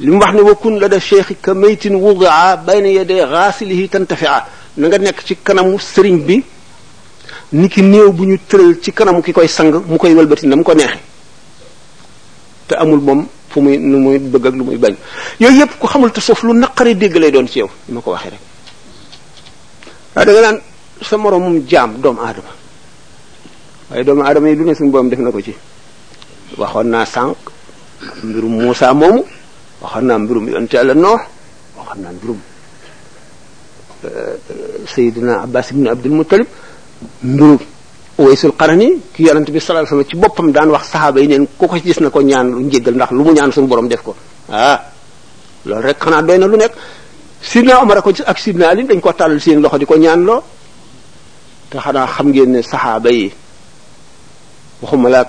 li mu wax ne wakun la da cheikhi ka maytin wudaa bayna yadee xaasilihi tantafia na nga nekk ci kanamu sëriñ bi ni ki néew bu ñu tëral ci kanamu ki koy sang mu koy wëlbati na mu ko neexe te amul moom fu muy nu muy bëgg ak lu muy bañ yooyu yëpp ku xamul tasawuf lu naqari dégg lay doon ci yow ni ma ko waxee rek waaye da nga naan sa moroomum jaam doomu aadama waaye doomu aadama yi lu ne suñu borom def na ko ci waxoon naa sànq mbirum Muusa moomu waxoon naa mbirum yonent Yàlla Noox waxoon naa mbirum euh, Seydina Abbas ibn Abdul Muttalib mbirum Uwaysul Qarani ki yonent bi sallallahu alayhi wasallam ci boppam daan wax saxaaba yi neen ku ko gis na ko ñaan lu njéggal ndax lu mu ñaan suñu borom def ko ah loolu rek xanaa doy na lu nekk Sidna Omar a ko gis ak Sidna Ali dañ ko tàllal seen loxo di ko ñaan loo te xanaa xam ngeen ne saxaaba yi waxuma laak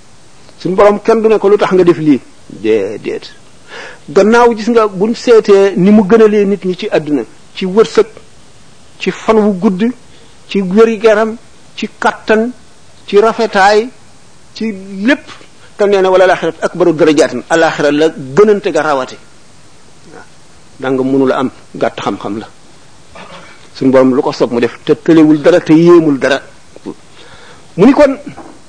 suñu borom kenn du ne ko lu tax nga def lii déedéet gannaaw gis nga buñ seetee ni mu gënalee nit ñi ci àdduna ci wërsëg ci fan wu gudd ci wéri garam ci kattan ci rafetaay ci lépp te nee na wala alaxira akbaru darajaatin alaxira la gënante ga rawate waaw da nga mënula am gàtt xam-xam la suñu borom lu ko sob mu def te tëlewul dara te yéemul dara mu ni kon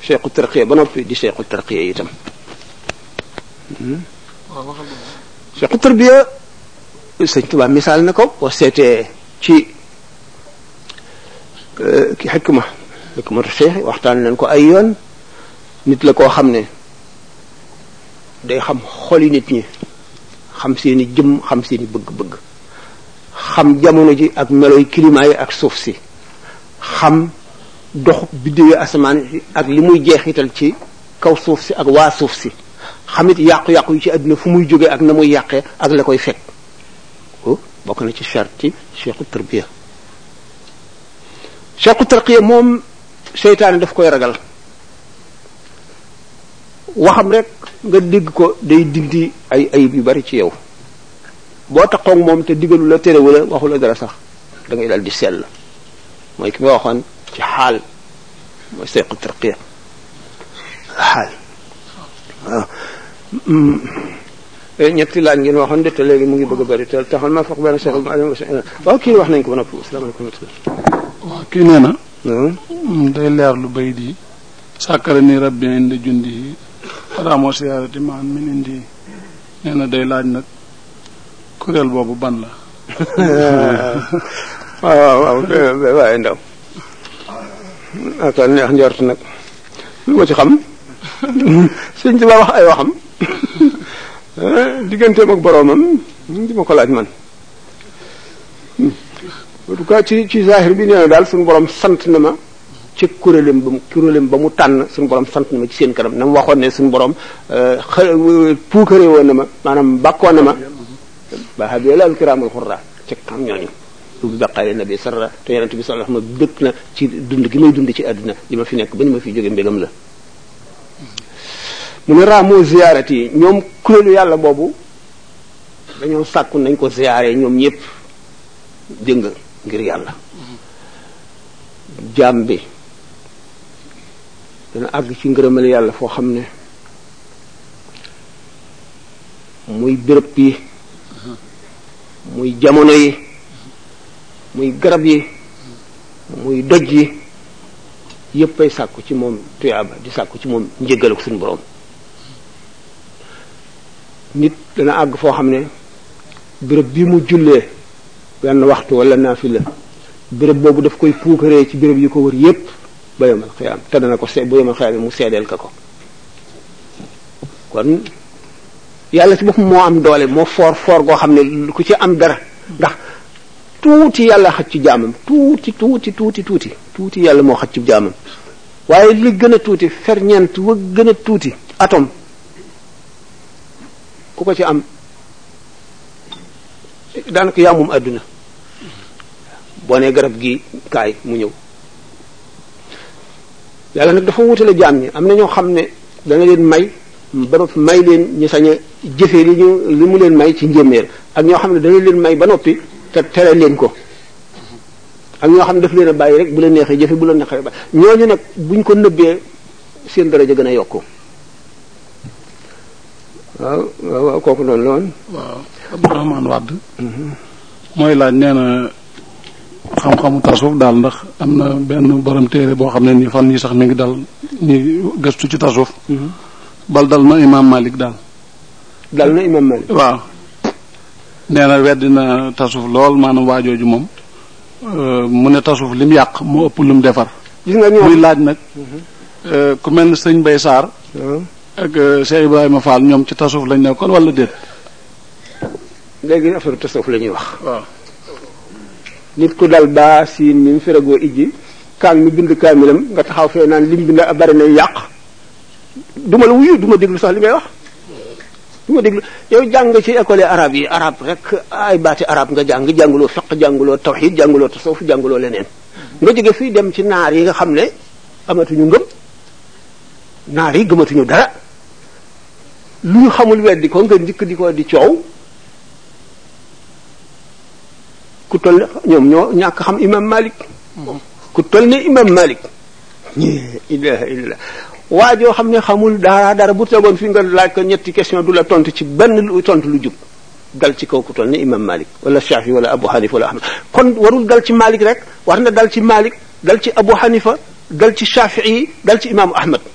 cheikhu tarqiya ba noppi di cheikhu tarqiya itam cheikhu tarbiya sëñ Tuubaa misaal na ko boo seetee ci euh, ki xikma xikmatu cheikh waxtaan nañ ko ay yoon nit la koo xam ne day xam xoli nit ñi xam seeni jëm xam seeni bëgg-bëgg xam jamono ji ak meloy climat yi ak suuf si xam dox biddeeyu asamaan si ak li muy jeexital ci kaw suuf si ak waa suuf si xamit yàqu-yàqu yi ci àdduna fu muy jógee ak na muy yàqee ak la koy fekk oh, bokk na ci charti cheikhu tarbiya cheikhu tarqiya moom seytaane daf koy ragal waxam rek nga dégg ko day dindi ay ayib yu bari ci yow boo taxoog moom te digalu la terewu la waxu la dara sax da ngay dal di sell mooy ki nga waxoon ci xaal mooy sayqu tarqiya xaal waaw ñetti laaj ngeen waxoon de te léegi mu ngi bëgg a bëri te taxal ma foog benn seex bu ma dem waaw kii wax nañ ko ba noppi asalaamaaleykum wa rahmatulah. waaw kii nee na. day leer lu bay di. sàkkara ni rabbi indi jundi yi. xaraamoo siyaarati maan min indi nee na day laaj nag kuréel boobu ban la. waaw waaw waaw waaye ndaw aka neex njort nag lu ma ci xam sëñ bi wax ay waxam digganteem ak boroomam di ma ko laaj man en tout cas ci ci zahir bi nee na daal suñu borom sant na ma ci kuréelam ba mu kuréelam ba mu tànn suñu borom sant na ma ci seen kanam na mu waxoon ne suñu borom xa puukare woon na ma maanaam bàkkoon na ma baaxa bi laal kiraamul xurra ci xam ñooñu bu baqaale na bi sarra te yonent bi sallallahu alayhi wasallam bëgg na ci dund gi may dund ci àdduna li ma fi nekk ba ni ma fi jóge mbégam la mu ne raamoo ziyaarat yi ñoom kuréelu yàlla boobu dañoo sàkku nañ ko ziyaare ñoom ñëpp dégg nga ngir yàlla jaam bi dana àgg ci ngërëmal yàlla foo xam ne muy béréb yi muy jamono yi muy garab yi muy doj yi yépp ay sàkku ci moom tuyaaba di sàkku ci moom njëggal ak suñu borom nit dana àgg foo xam ne béréb bi mu jullee wenn waxtu wala naafila béréb boobu daf koy puukaree ci béréb yi ko wër yépp ba yomal xiyaam te dana ko se bu yomal xiyaam mu seedeel ka ko kon yàlla ci boppam moo am doole moo foor foor goo xam ne lu ko ci am dara ndax tuuti yàlla xaj ci jaamam tuuti tuuti tuuti tuuti tuuti yàlla moo xaj ci jaamam waaye li gën a tuuti ferñeent wa gën a tuuti atom ku ko ci am daanaka yaa moom àdduna boo nee garab gi kaay mu ñëw yàlla nag dafa wutale jaam ñi am na ñoo xam ne dana leen may ba noppi may leen ñu sañ a jëfe li ñu li mu leen may ci njéeméer ak ñoo xam ne dana leen may ba noppi te tere leen ko ak ñoo xam ne daf leen a bàyyi rek bu leen neexee jëfe bu leen neexee ba ñooñu nag buñ ko nëbbee seen daraja gën a yokku waaw waaw waaw kooku noonu la woon waaw Abdourahmane Wade mooy laaj nee na xam-xamu tasawuf daal ndax am na benn borom téere boo xam ne nii fan yi sax mi ngi dal ñi gëstu ci tasawuf mhm. bal dal na imaam Malik daal dal na imaam Malik waaw nee na weddi na tasawuf lool maanaam waajooju moom euh, mu ne tasawuf lim yàq mu ëpp lim defar gis nga ñoom muy laaj nag mhm. euh, ku mel ni sëñ Bay Saar ak euh, Cheikh Ibrahima Fall ñoom ci tasawuf lañ nekkoon wala déet léegi affaire tasawuf la ñuy wax waaw nit ku dal baa siin mi mu feragoo ijji kaan mi bind kaamilam nga taxaw fee naan lim bind a bari na yàq du ma la wuyu du ma déglu sax li ngay wax du ma déglu yow jàng ci école arabe yi arabe rek ay baati arabe nga jàng jànguloo fiq jànguloo tawxid jànguloo tasawuf jànguloo leneen nga jóge fii dem ci naar yi nga xam ne amatuñu ngëm naar yi gëmatuñu dara lu ñu xamul weddi ko nga njëkk di ko di coow ku toll ñoom ñoo ñàkk xam imam malik ku toll ne imam malik ilaha illallah waa joo xam ne xamul dara dara bu tegoon fi nga laaj ko ñetti question du la tontu ci benn lu tontu lu jub dal ci kaw ku toll ne imam malik wala shafi wala abu hanifa wala ahmad kon warul dal ci malik rek war na dal ci malik dal ci abu hanifa dal ci shafii dal ci imaamu ahmad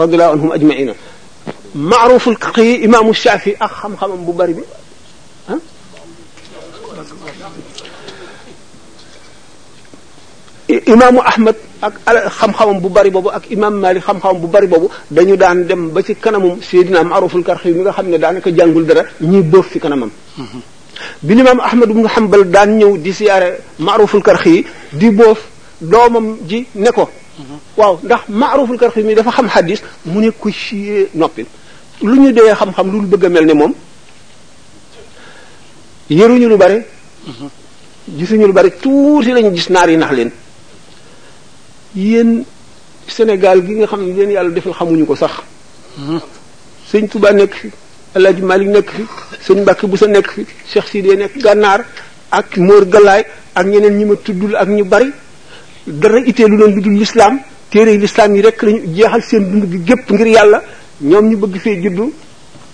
radiyallahu anhum ajmaina maaruful xii imaamu Shaafi ak xam-xamam bu bari bi ah imaamu Ahmad ak xam-xamam bu bari boobu ak imaam Maalik xam-xamam bu bari boobu dañu daan dem ba ci kanamum Seydina Maaruful Karxi mi nga xam ne daanaka jàngul dara ñii boof fi kanamam. bi limaam Ahmad ibn Hanbal daan ñëw di siyaare Maaruful Karxi di boof doomam ji ne ko waaw ndax maaruful karxi mi dafa xam xadis mu ne ko siyee noppil lu ñu dee xam-xam lu bëgg a mel ne moom yëruñu lu bare gisuñu lu bare tuuti lañu gis naar yi nax leen yéen Sénégal gi nga xam ne leen yàlla defal xamuñu ko sax sëñ Touba nekk fi El Hadj Malick nekk fi sëñ Mbacke Boussa nekk fi Cheikh Sidé nekk gànnaar ak Mor Galaay ak ñeneen ñi ma tuddul ak ñu bari dara itteelu leen lu dul lislaam téere lislaam yi rek lañu jeexal seen dund gi gépp ngir yàlla ñoom ñu bëgg fee juddu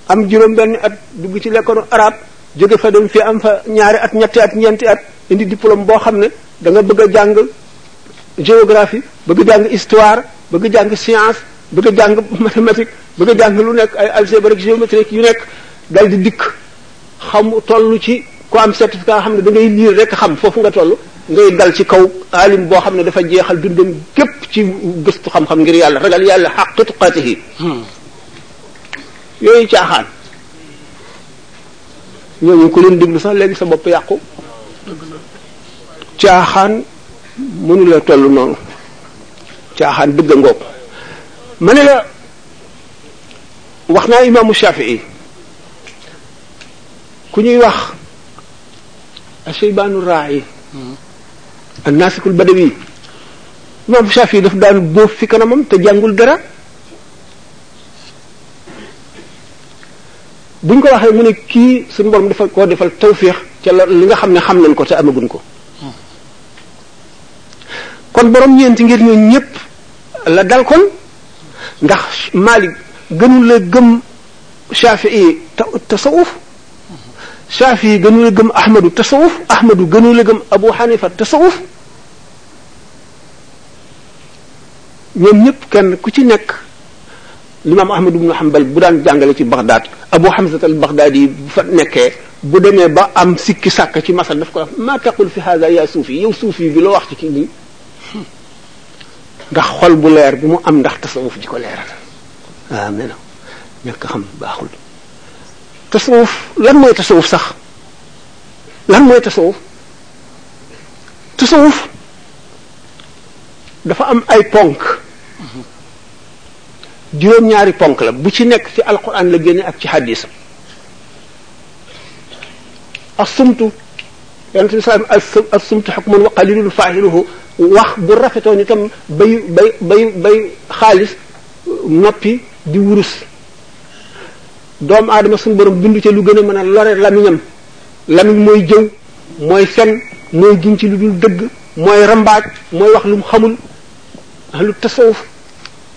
am juróom benn at dugg ci lekkoonu arab jóge fa dem fii am fa ñaari at ñetti at ñeenti at indi diplôme boo xam ne da nga bëgg a jàng géographie bëgg jàng histoire bëgg jàng science bëgg jàng mathématique bëgg jàng lu nekk ay algébrique géométrique yu nekk dal di dikk xam toll ci ku am certificat xam ne da ngay liir rek xam foofu nga toll ngay dal ci kaw alim boo xam ne dafa jeexal dundam gépp ci gëstu xam-xam ngir yàlla ragal yàlla xaq tuqaatihi hmm. yooyu caaxaan ñooñu ku leen déglu sax léegi sa bopp yàqu caaxaan mënu la toll noonu caaxaan dëgg ngoog ma ne la wax naa imaamu Shafii ku ñuy wax asheybaanu raayi ak naasikul badawi imaam Shaafi daf daan bóof fi kanamam te jàngul dara buñ ko waxee mu ne kii suñu borom dafa koo defal tawféex ca la li nga xam ne xam nañ ko te amaguñ ko kon borom ñeenti ngir ñoo ñëpp la dal kon ndax Malik gënu la gëm Shafii tasawuf Shafii gënu la gëm Ahmadu tasawuf Ahmadu gënu la gëm Abu Hanifa tasawuf ñoom ñëpp kenn ku ci nekk limaam Ahmadu ibnu Hanbal bu daan jàngale ci Baghdad Abu Hamza al Baghdadi yi bu fa nekkee bu demee ba am sikki sàkk ci masal daf ko maa taqul fi hada yaa suufi yow suufi bi loo wax ci kii nii ndax xol bu leer bi mu am ndax tasawuf ji ko leeral waaw ñàkk xam baaxul tasawuf lan mooy tasawuf sax lan mooy tasawuf tasawuf dafa am ay ponk juróom-ñaari ponk la bu ci nekk ci alquran la génne ak ci xadis asumtu yonent bi salaam asumtu xukman wa qalilun faaxiluhu wax bu rafetoon itam bay bay bay bay xaalis noppi di wurus doomu aadama suñu borom bindu ca lu gën a mën a lore lamiñam lamiñ mooy jëw mooy fen mooy giñ ci lu dul dëgg mooy rambaaj mooy wax lu mu xamul lu tasawuf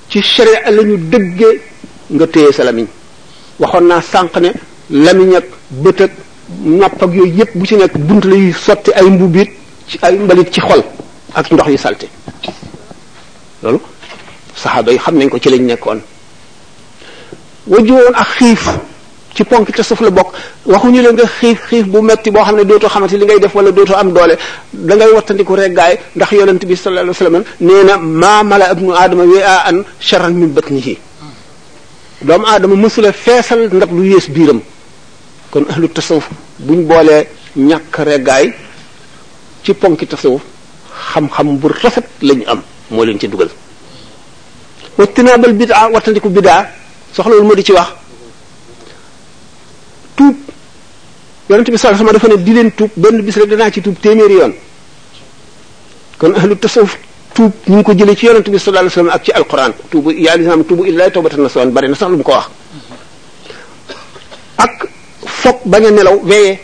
ci sharia la ñu dëggee nga téye sa lamiñ waxoon naa sànq ne lamiñ ak bët ak nopp ak yooyu yëpp bu ci nekk bunt la yuy sotti ay mbubbit ci ay mbalit ci xol ak ndox yu salte loolu saxaaba yi xam nañ ko ci lañ nekkoon wajju woon ak xiif ci ponk te suuf la bokk waxuñu la nga xiif xiif bu metti boo xam ne dootoo xamante li ngay def wala dootoo am doole da ngay wattandiku rek gaay ndax yonent bi sallallahu alayhi wasallam nee na maa mala ibnu aadama wi a an sharran min batnihi doomu aadama mësula feesal ndab lu yées biiram kon ahlu tasawuf buñ boolee ñàkk reggaay ci ponki tasawuf xam-xam bu rafet lañu am moo leen ci dugal wattinaabal bidaa wattandiku bidaa soxlawul ma di ci wax tuub yonente bi sallallahu alayhi wasallam dafa ne di leen tuub benn bis rek danaa ci tuub téeméeri yoon kon ahlu tasawuf tuub ñu ngi ko jëlee ci yonente bi sallallahu alayhi wasallam ak ci alquran tuubu yaa lisam tuubu illaahi tawbatan nasuhan bari na sax lu mu ko wax ak foog bañ a nelaw weye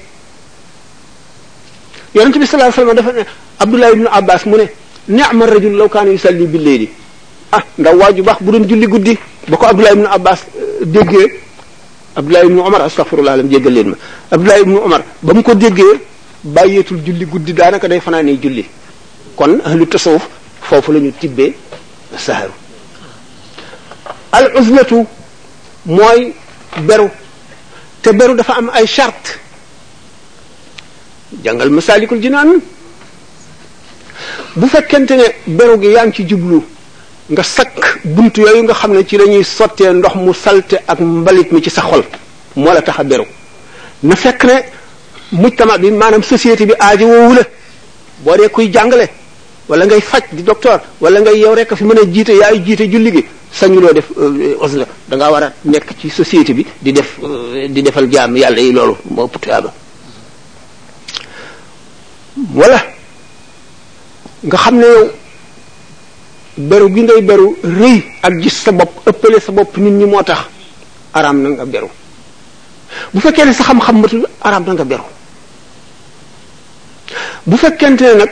yonent bi sallallahu alayhi wasallam dafa ne Abdullah ibn Abbas mu ne ni'ma rajul law kaana yusalli bil layli ah ndaw waaju baax bu doon julli guddi ba ko Abdullah ibn Abbas euh, déggee Abdullah ibn Umar astaghfirullah lam jéggal leen ma Abdullah ibn Umar ba mu ko déggee bàyyeetul julli guddi daanaka day fanaanee julli kon ahlu tasawuf foofu la ñu tibbee saharu al uzlatu mooy beru te beru dafa am ay charte jàngal masaalikul jinaan bu fekkente ne beru gi yaa ngi ci jublu nga sakk bunt yooyu nga xam ne ci lañuy sottee ndox mu salte ak mbalit mi ci sa xol moo la tax a beru na fekk ne mujtama bi maanaam société bi aajo woowu la boo dee kuy jàngale wala ngay faj di docteur wala ngay yow rek fi mën a jiite yaay jiite julli gi sañuloo def euh, osla da ngaa war a nekk ci société bi di def euh, di defal jaam yàlla yi loolu moo ëpp tuyaaba wala nga xam ne yow beru gi ngay beru rëy ak gis sa bopp ëppale sa bopp nit ñi moo tax araam na nga beru bu fekkee ne sa xam-xam matul araam na nga beru bu fekkente ne nag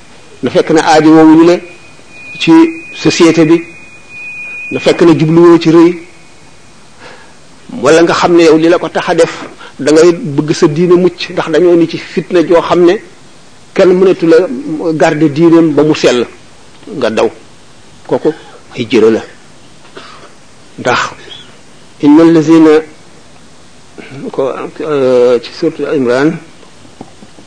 na fekk na aajo woowuñu la ci société bi na fekk na jubluwoo ci rëy wala nga xam ne yow li la ko tax a def da ngay bëgg sa diine mucc ndax dañoo ni ci fitna joo xam ne kenn mënatu la garder diineem ba mu sell nga daw kooku ay jëra la ndax inna allazina ko ci surtout imran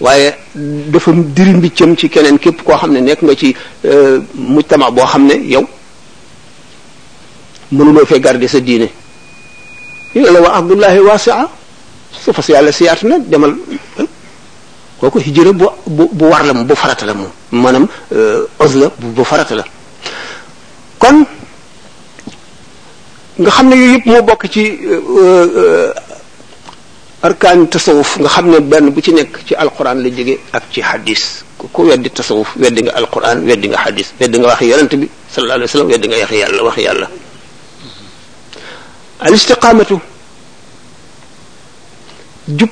waaye dafa diri mbiccam ci keneen képp koo xam ne nekk nga ci euh, mujtama boo xam ne yow mënuloo fee garder sa diine ñu ne la waa abdullahi wasia su fas yàlla si yaatu na demal kooku hijra bu bu bu war la moom bu farata la moom maanaam euh, os la bu farata la kon nga xam ne yooyu yëpp moo bokk ci euh, arkaani tasawuf nga xam ne benn bu ci nekk ci alquran la jóge ak ci hadis ku ko weddi tasawuf weddi nga alquran weddi nga hadis weddi nga wax yonent bi sallallahu alayhi wa sallam weddi nga wax yàlla wax yàlla al istiqaamatu jub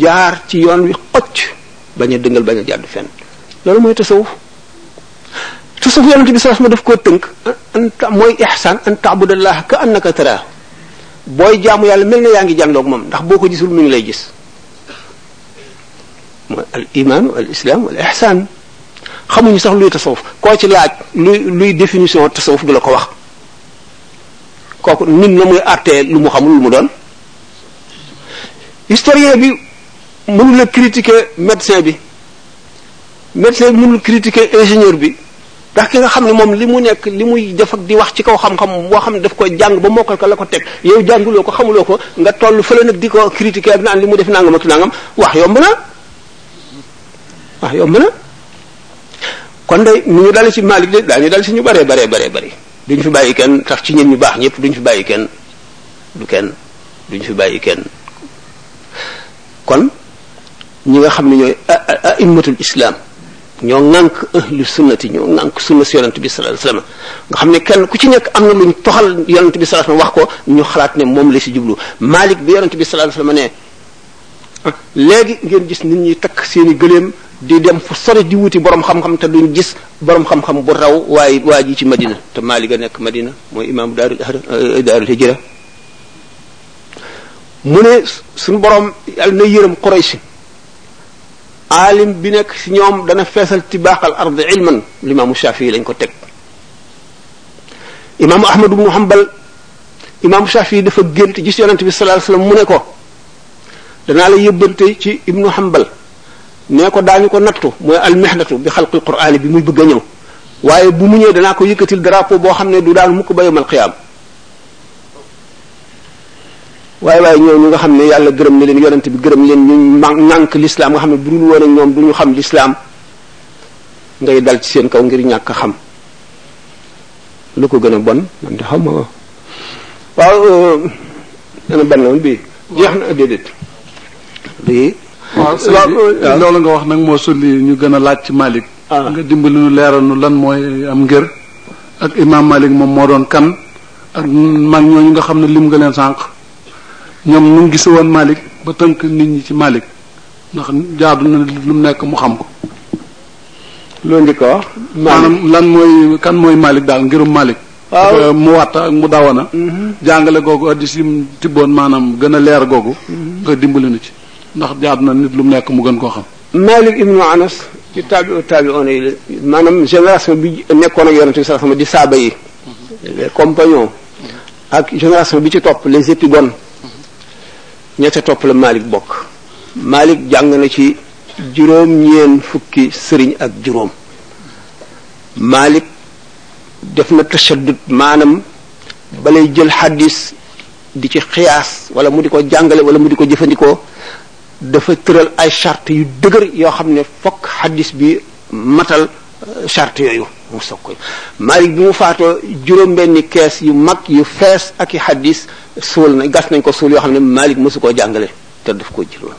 jaar ci yoon wi xocc bañ a dëngal bañ a jàdd fenn loolu mooy tasawuf tasawuf yonent bi sallallahu alayhi wa sallam daf koo tënk an mooy ihsaan an taabudallaah ka annaka taraahu booy jaamu yàlla mel na yaa ngi jàndoog moom ndax boo ko gisul mu ngi lay gis mooy al imaanu al islaam al ihsaan xamuñu sax luy tasawuf koo ci laaj luy luy définition tasawuf du la ko wax kooku nit la muy àttee lu mu xamul lu mu doon historien bi mënul a critiquer médecin bi médecin bi mënul critiquer ingénieur bi ndax ki nga xam ne moom li mu nekk li muy def ak di wax ci kaw xam-xam boo xam ne daf koy jàng ba mokkal ko la ko teg yow jànguloo ko xamuloo ko nga toll fële nag di ko critiquer ak naan li mu def nangam ak nangam wax yomb na wax yomb na kon de nu ñu dale ci Malik de daañu dal ci ñu bare bare bare bëri duñ fi bàyyi kenn tax ci ñen ñu baax ñëpp duñ fi bàyyi kenn du kenn duñ fi bàyyi kenn kon ñi nga xam ne ñooy aimmatul islam ñoo ŋànk ahlu sunnati ñoo ŋànk sunna si yonent bi sallallahu alayhi wasallam nga xam ne kenn ku ci nekk am na luñ toxal yonent bi sallallahu alayhi wasallam wax ko ñu xalaat ne moom la si jublu Malik bi yonent bi sallallahu alayhi wasallam ne léegi ngeen gis nit ñi takk seeni gëléem di dem fu sore di wuti borom xam-xam te duñ gis borom xam-xam bu raw waaye waa ji ci Madina te Malik a nekk Madina mooy imaamu daarul daarul hijra mu ne suñu borom yàlla na yërëm Quraysh aalim bi nekk ci ñoom dana feesal tibaaxal ard ilman limaamu Shafii lañ ko teg imaamu Ahmad ibnu Hanbal imaamu Shafii dafa gént gis yonent bi sallallahu alayhi wasallam mu ne ko danaa la yëbbante ci ibnu Hanbal nee ko daañu ko nattu mooy almihnatu bi xalqil quraani bi muy bëgg a ñëw waaye bu mu ñëwee danaa ko yëkkatil drapeau boo xam ne du daanu mukk ba yomal xiyaam waaye waaye ñoo ñu nga xam ne yàlla gërëm na leen yonent bi gërëm leen ñu nànk lislaam nga xam ne bu dul woon ak ñoom du ñu xam lislaam ngay dal ci seen kaw ngir ñàkk xam lu ko gën a bon man de xaw ma ko waaw euh, dana ban la woon bii jeex na déedéet bii waaw sëñ bi waaw. loolu nga wax nag moo sulli ñu gën a laaj ci Malik Ah. nga dimbali nu leeral nu lan mooy am ngër ak imaam Malik moom moo doon kan ak mag ñooñu nga xam ne lim nga leen sànq ñoom ñu gis woon Malick ba tënk nit ñi ci Malick ndax jaadu na lu mu nekk mu xam ko. loo njëkk a wax. maanaam lan mooy kan mooy Malick daal ngirum Malick. waaw euh, mu watta ak mu dawana. Mm-hmm. jàngale googu addis yi mu tibboon maanaam gën a leer googu. Mm-hmm. nga dimbali nu ci ndax jaadu na nit lu mu nekk mu gën koo xam. Malik ibnu Anas ci taabi taabi on yi la maanaam génération bi nekkoon ak yonente bi sallallahu alayhi wasallam di saaba yi les compagnons ak génération bi ci topp les épigones ña ca topp la Malik bokk Malik jàng na ci juróom ñeen fukki sëriñ ak juróom Malik def na tashaddud maanaam balay jël xaddis di ci xiyaas wala mu di ko jàngale wala mu di ko jëfandikoo dafa tëral ay charte yu dëgër yoo xam ne fokk xadis bi matal euh, charte yooyu mu soog koy Malik bi mu faatoo juróom-benni kees yu mag yu fees ak i xadis suul na gas nañ ko suul yoo xam ne Malik mosu koo jàngale te daf koo jëloon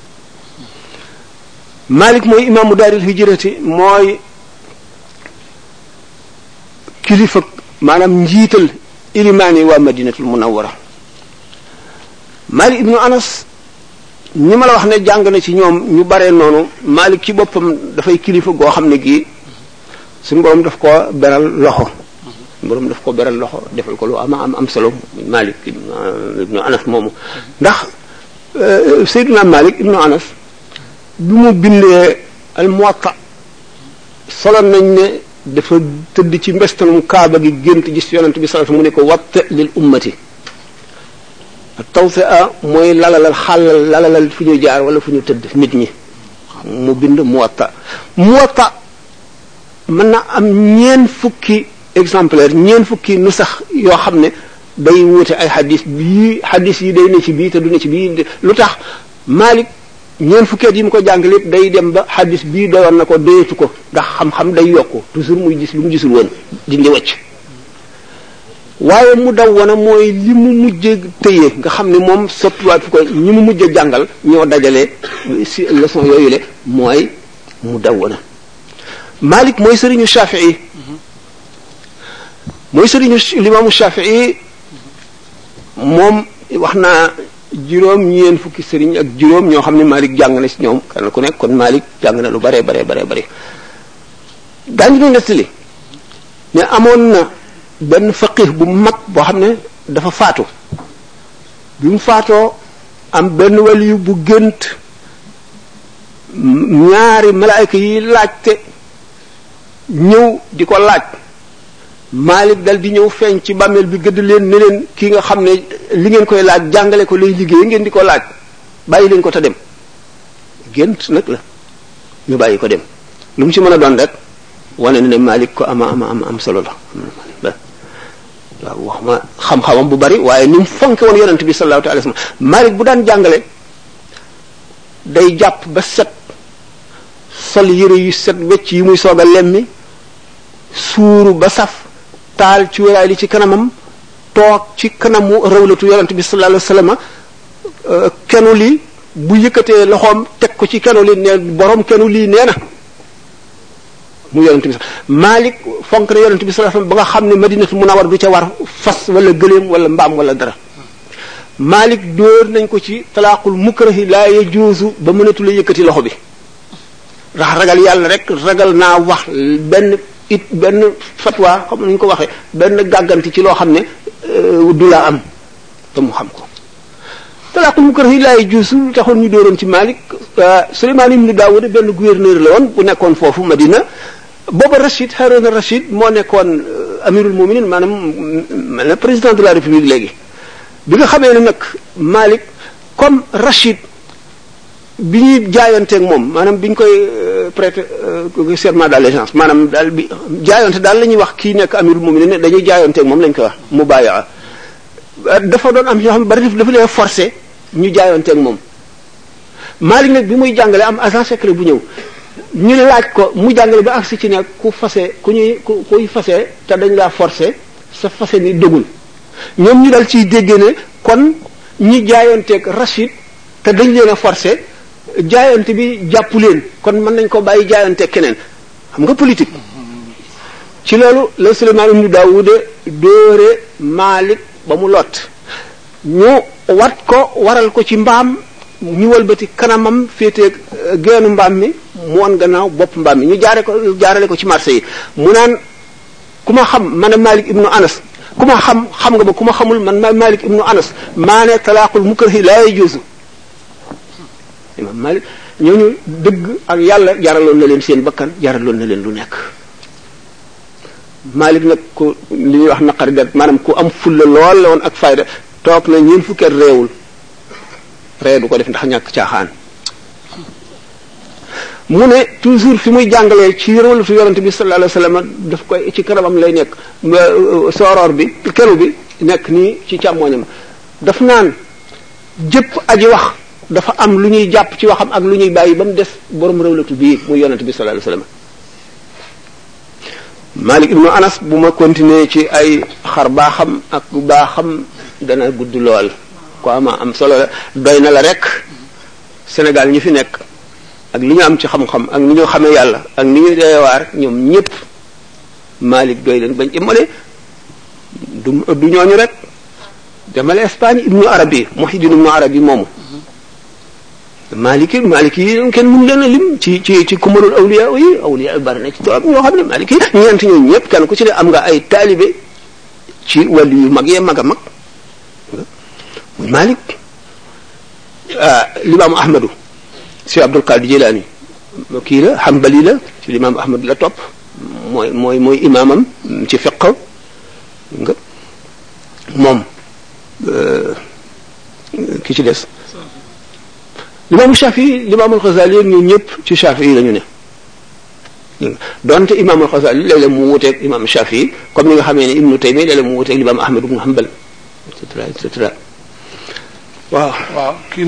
Malik mooy imaamu daaril hijrati mooy kilifa maanaam njiital ilimaan yi waa madinatul munawwara Malik ibnu Anas ñi ma la wax ne jàng na ci ñoom ñu bare noonu Malik ci boppam dafay kilifa goo xam ne gii suñu borom daf ko beral loxo borom daf ko beral loxo defal ko lu ama am am solo Malik ibnu Anas moomu ndax euh, Seydina Malik ibnu Anas bi mu bindee al Muwatta solo nañ ne dafa tëdd ci mbestanum kaaba gi gént gis yonent bi sallallahu alayhi wasallam mu ne ko watta lil ummati tawsi a mooy lalalal xàllal lalalal fu ñu jaar wala fu ñu tëdd nit ñi mu bind muwatta muwatta mën na am ñeen fukki exemplaire ñeen fukki nu sax yoo xam ne day wuute ay xadis bii xadis yi day ne ci bii te du ne ci bii lu tax Malik ñeen fukkeet yi mu ko jàng lépp day dem ba xadis bii doyoon na ko doyatu ko ndax xam-xam day yokku toujours muy gis lu mu gisul woon dindi wacc waaye mu daw wana mooy li mu mujj tëye nga xam ne moom soppiwaat fu ko ñi mu mujj jàngal ñoo dajale si leçon yooyu le mooy mu daw wana Malik mooy sëriñu Shafii mooy sëriñu limaamu Shafii moom wax naa juróom ñeen fukki sëriñ ak juróom ñoo xam ne Malik jàng na si ñoom kenn ku nekk kon Malik jàng na lu bare bare bare bare daañu doon nettali ne amoon na benn faqih bu mag boo xam ne dafa faatu bi mu faatoo am benn waliyu bu gént ñaari malaayka yi laajte ñëw di ko laaj Malik dal di ñëw feeñ ci bàmmeel bi gëdd leen ne leen kii nga xam ne li ngeen koy laaj jàngale ko lay liggéey ngeen di ko laaj bàyyi leen ko te dem gént nag la ñu bàyyi ko dem lu mu ci mën a doon rek wane na ne Malik ko ama ama am am solo la waaw wax ma xam-xamam bu bari waaye ni mu fonke woon yonent bi sallallahu alayhi wasallam Malik bu daan jàngale day jàpp ba set sol yére yu set wecc yi muy soog a lemmi suuru ba saf taal ci wéraay li ci kanamam toog ci kanamu rawlatu yonent bi sallallahu alayhi wasallam euh, kenu li bu yëkkatee loxoom teg ko ci kenu li ne borom kenu lii nee na mu yonent bi sax Malik fonk na yonent bi sallallahu alayhi wasallam ba nga xam ne Madinatu Munawwar du ca war fas wala gëléem wala mbaam wala dara Malik dóor nañ ko ci talaaqul mukrahi laa yajuuzu ba mënatu la yëkkati loxo bi ndax ragal yàlla rek ragal naa wax benn it benn fatwa xam nañ ko waxee benn gàgganti ci loo xam ne euh, du la am te mu xam ko talaaqul mukrahi laa yajuuzu lu taxoon ñu dóoroon ci Malik euh, Suleymaan ibn Daawuda benn gouverneur la woon bu nekkoon foofu Madina booba Rachid Harouna Rachid moo nekkoon euh, amirul muminin maanaam mel na président de la république léegi bi nga xamee ne nag Malik comme Rachid bi ñuy jaayanteeg moom maanaam bi ñu koy euh, prêter serment d'allégeance maanaam daal bi jaayante daal la ñuy wax kii nekk amirul muminin ne dañuy jaayanteeg moom lañ koy wax mu bàyyi dafa doon am ñoo xam ne bari dafa leen forcé ñu jaayoon ak moom Malik nag bi muy jàngale am agent secret bu ñëw ñu laaj ko mu jàngale ba agsi ci ne ku fase ku ñuy ku kuy fase te dañ laa forcé sa fase ni dëggul ñoom ñu dal ciy dégg ne kon ñi jaayoonteeg Rachid te dañ leen a forcé jaayante bi jàppu leen kon mën nañ ko bàyyi jaayante keneen xam nga politique ci loolu la Suleymaan ibnu Daawuda dóore Maalik ba mu lot ñu wat ko waral ko ci mbaam ñu walbati kanamam féete euh, geenu mbaam mi mu woon gannaaw bopp mbaam mi ñu jaare ko jaarale ko ci marché yi mu naan ku ma xam man a Malik ibnu Anas ku ma xam xam nga ba ku ma xamul man ma Malik ibnu Anas maa ne talaaqul mukrahi laa yajuuzu imam Malik ñooñu dëgg ak yàlla jaraloon na leen seen bakkan jaraloon na leen lu nekk Malik nag ku li ñuy wax naqari dat maanaam ku am fulla lool la woon ak fayda toog na ñeent fukki at réewul ree du ko def ndax ñàkk caaxaan mu ne toujours fi muy jàngalee ci rawlatu yonent bi sallallahu alayhi wasallam daf koy ci kanamam lay nekk euh, sooroor bi kenu bi nekk nii ci càmmooñam daf naan jëpp aji wax dafa am lu ñuy jàpp ci waxam ak lu ñuy bàyyi ba mu des borom rawlatu bii muy yonent bi sallallahu alayhi wasallam Malik ibnu Anas bu ma continuer ci ay xar baaxam ak bu baaxam dana gudd lool ko ama am solo la doy na la rek Sénégal ñi fi nekk ak li ñu am ci xam-xam ak ni ñu xamee yàlla ak ni ñu dee waar ñoom ñépp Malik doy leen bañ immale du du ñooñu rek demal Espagne ibnu arabi Muhyiddin ibnu arabi moomu maliki maliki yi kenn mun leen a lim ci ci ci kumalul awliya yi awliya yi bari na ci tubaab ñoo xam ne maliki yi ñeent ñooñu ñëpp kenn ku ci ne am nga ay taalibe ci wàllu yu mag yee mag a mag muy malik ah, limaamu ahmadu si abdul qadir jilaani kii la hanbali la ci limaamu ahmadu la topp mooy mooy mooy imaamam ci fiq nga moom ki ci des limaamu Shafii limaamul Xasaali yéen ñun ñëpp ci Shafii la ñu ne donte imaamul Xasaali léeg-léeg mu wuteeg imaam Shafii comme ni nga xamee ne Ibnu Taymiya léeg-léeg mu wuteeg limaam Ahmad ibnu Hanbal et cetera et cetera waaw waaw kii